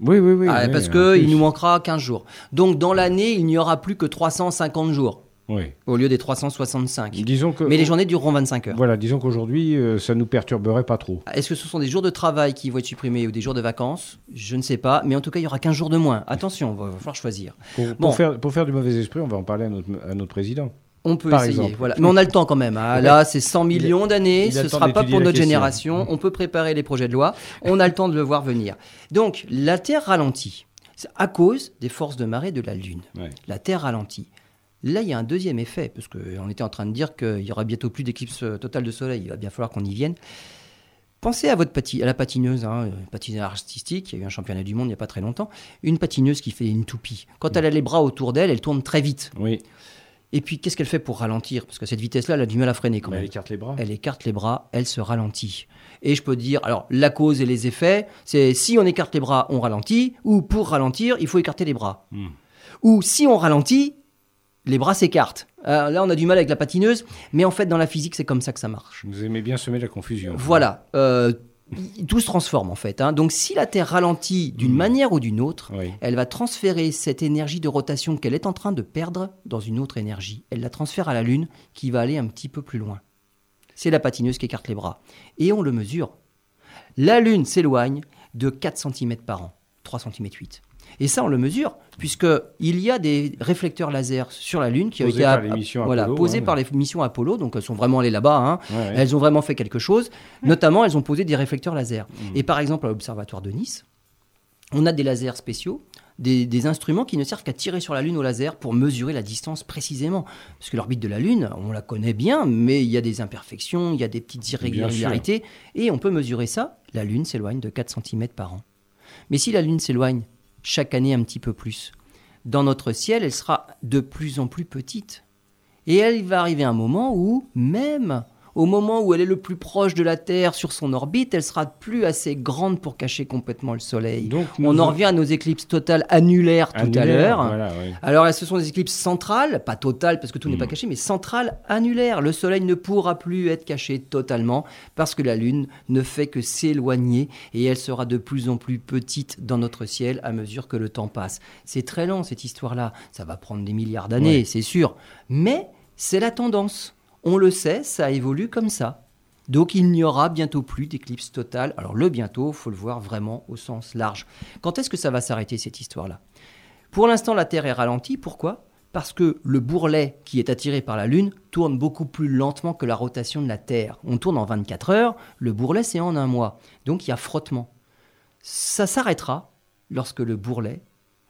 Oui, oui, oui. Ah, oui, parce qu'il nous manquera 15 jours. Donc, dans l'année, il n'y aura plus que 350 jours Oui. au lieu des 365. Disons que. Mais les journées dureront 25 heures. Voilà, disons qu'aujourd'hui, euh, ça nous perturberait pas trop. Est-ce que ce sont des jours de travail qui vont être supprimés ou des jours de vacances? Je ne sais pas. Mais en tout cas, il y aura 15 jours de moins. Attention, il va falloir choisir. Pour, pour Bon. faire, pour faire du mauvais esprit, on va en parler à notre, à notre président. On peut Par essayer. exemple. Voilà. Mais on a le temps quand même. hein. Là, c'est 100 millions d'années. Ce ne sera pas pour notre génération. On peut préparer les projets de loi. On a le temps de le voir venir. Donc, la Terre ralentit. À cause des forces de marée de la Lune. Ouais. La Terre ralentit. Là, il y a un deuxième effet, parce qu'on était en train de dire qu'il y aura bientôt plus d'éclipse euh, totale de soleil. Il va bien falloir qu'on y vienne. Pensez à votre pati- à la patineuse, hein, patineur artistique. Il y a eu un championnat du monde il n'y a pas très longtemps. Une patineuse qui fait une toupie. Quand elle a les bras autour d'elle, elle tourne très vite. Oui. Et puis, qu'est-ce qu'elle fait pour ralentir? Parce que cette vitesse-là, elle a du mal à freiner quand Mais même. elle écarte les bras. Elle écarte les bras, elle se ralentit. Et je peux dire, alors la cause et les effets, c'est si on écarte les bras, on ralentit, ou pour ralentir, il faut écarter les bras. Hmm. Ou si on ralentit, les bras s'écartent. Euh, là, on a du mal avec la patineuse, mais en fait, dans la physique, c'est comme ça que ça marche. Vous aimez bien semer la confusion. Voilà. Euh, tout se transforme en fait. hein. Donc, si la Terre ralentit d'une Hmm. manière ou d'une autre, Oui. elle va transférer cette énergie de rotation qu'elle est en train de perdre dans une autre énergie. Elle la transfère à la Lune qui va aller un petit peu plus loin. C'est la patineuse qui écarte les bras. Et on le mesure. La Lune s'éloigne de 4 cm par an, 3 cm 8. Et ça, on le mesure, puisqu'il y a des réflecteurs laser sur la Lune qui ont Posés été par app- les missions voilà, Apollo, posés par les missions Apollo, donc elles sont vraiment allées là-bas. hein. Ouais, ouais. Elles ont vraiment fait quelque chose. Notamment, elles ont posé des réflecteurs laser. Mm. Et par exemple, à l'Observatoire de Nice, on a des lasers spéciaux, des, des instruments qui ne servent qu'à tirer sur la Lune au laser pour mesurer la distance précisément. Parce que l'orbite de la Lune, on la connaît bien, mais il y a des imperfections, il y a des petites irrégularités, et on peut mesurer ça. La Lune s'éloigne de 4 cm par an. Mais si la Lune s'éloigne chaque année un petit peu plus, dans notre ciel, elle sera de plus en plus petite. Et elle va arriver un moment où, même au moment où elle est le plus proche de la Terre sur son orbite, elle sera plus assez grande pour cacher complètement le Soleil. Donc, On en revient à nos éclipses totales annulaires tout à l'heure. Voilà, oui. Alors, ce sont des éclipses centrales, pas totales parce que tout n'est pas caché, mais centrales annulaires. Le Soleil ne pourra plus être caché totalement parce que la Lune ne fait que s'éloigner et elle sera de plus en plus petite dans notre ciel à mesure que le temps passe. C'est très lent cette histoire-là. Ça va prendre des milliards d'années, Ouais. c'est sûr. Mais c'est la tendance. On le sait, ça évolue comme ça. Donc il n'y aura bientôt plus d'éclipse totale. Alors le bientôt, faut le voir vraiment au sens large. Quand est-ce que ça va s'arrêter cette histoire-là? Pour l'instant, la Terre est ralentie. Pourquoi? Parce que le bourrelet qui est attiré par la Lune tourne beaucoup plus lentement que la rotation de la Terre. On tourne en 24 heures, le bourrelet c'est en un mois. Donc il y a frottement. Ça s'arrêtera lorsque le bourrelet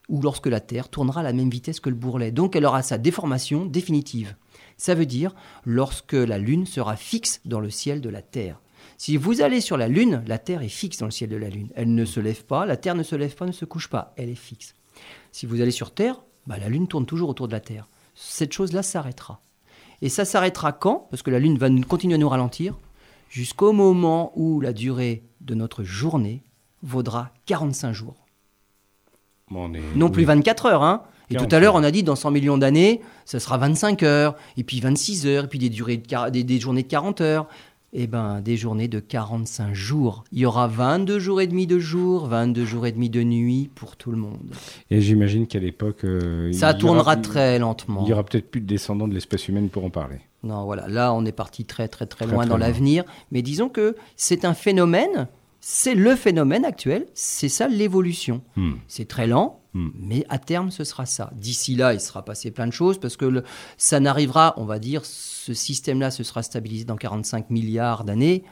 ou lorsque la Terre tournera à la même vitesse que le bourrelet. Donc elle aura sa déformation définitive. Ça veut dire lorsque la Lune sera fixe dans le ciel de la Terre. Si vous allez sur la Lune, la Terre est fixe dans le ciel de la Lune. Elle ne se lève pas, la Terre ne se lève pas, ne se couche pas, elle est fixe. Si vous allez sur Terre, bah, la Lune tourne toujours autour de la Terre. Cette chose-là s'arrêtera. Et ça s'arrêtera quand? Parce que la Lune va continuer à nous ralentir jusqu'au moment où la durée de notre journée vaudra 45 jours. non plus 24 heures, hein et tout à l'heure, on a dit dans 100 millions d'années, ça sera 25 heures, et puis 26 heures, et puis des, durées des, des journées de 40 heures eh ben, des journées de 45 jours. Il y aura 22 jours et demi de jour, 22 jours et demi de nuit pour tout le monde. Et j'imagine qu'à l'époque... Euh, ça tournera très lentement. Il y aura peut-être plus de descendants de l'espèce humaine pour en parler. Non, voilà. Là, on est parti très, très, très, loin dans l'avenir. Mais disons que c'est un phénomène, c'est le phénomène actuel, c'est ça l'évolution. Hmm. C'est très lent, hmm. mais à terme, ce sera ça. D'ici là, il sera passé plein de choses parce que ça n'arrivera, on va dire, ce système-là se sera stabilisé dans 45 milliards d'années.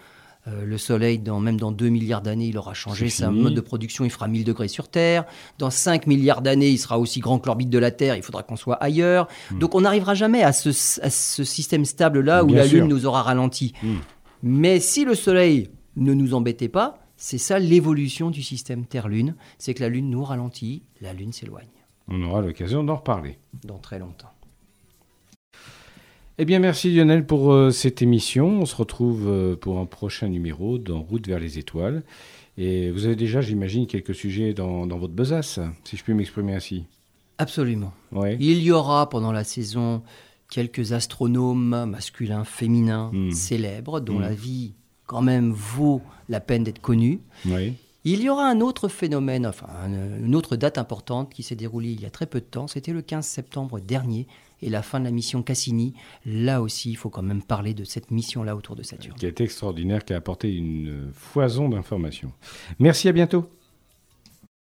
Euh, le Soleil, dans, même dans 2 milliards d'années, il aura changé sa mode de production, il fera 1000 degrés sur Terre. Dans 5 milliards d'années, il sera aussi grand que l'orbite de la Terre, il faudra qu'on soit ailleurs. Hmm. Donc on n'arrivera jamais à ce, système stable-là où la Lune nous aura ralenti. Mais si le Soleil ne nous embêtait pas, c'est ça l'évolution du système Terre-Lune, c'est que la Lune nous ralentit, la Lune s'éloigne. On aura l'occasion d'en reparler. Dans très longtemps. Eh bien, merci Lionel pour euh, cette émission. On se retrouve euh, pour un prochain numéro dans Route vers les étoiles. Et vous avez déjà, j'imagine, quelques sujets dans, votre besace, si je puis m'exprimer ainsi. Absolument. Il y aura pendant la saison quelques astronomes masculins, féminins, hmm. célèbres, dont hmm. la vie quand même vaut la peine d'être connue. Il y aura un autre phénomène, enfin une autre date importante qui s'est déroulée il y a très peu de temps, c'était le 15 septembre dernier, et la fin de la mission Cassini. Là aussi, il faut quand même parler de cette mission-là autour de Saturne. Qui a été extraordinaire, qui a apporté une foison d'informations. Merci, à bientôt.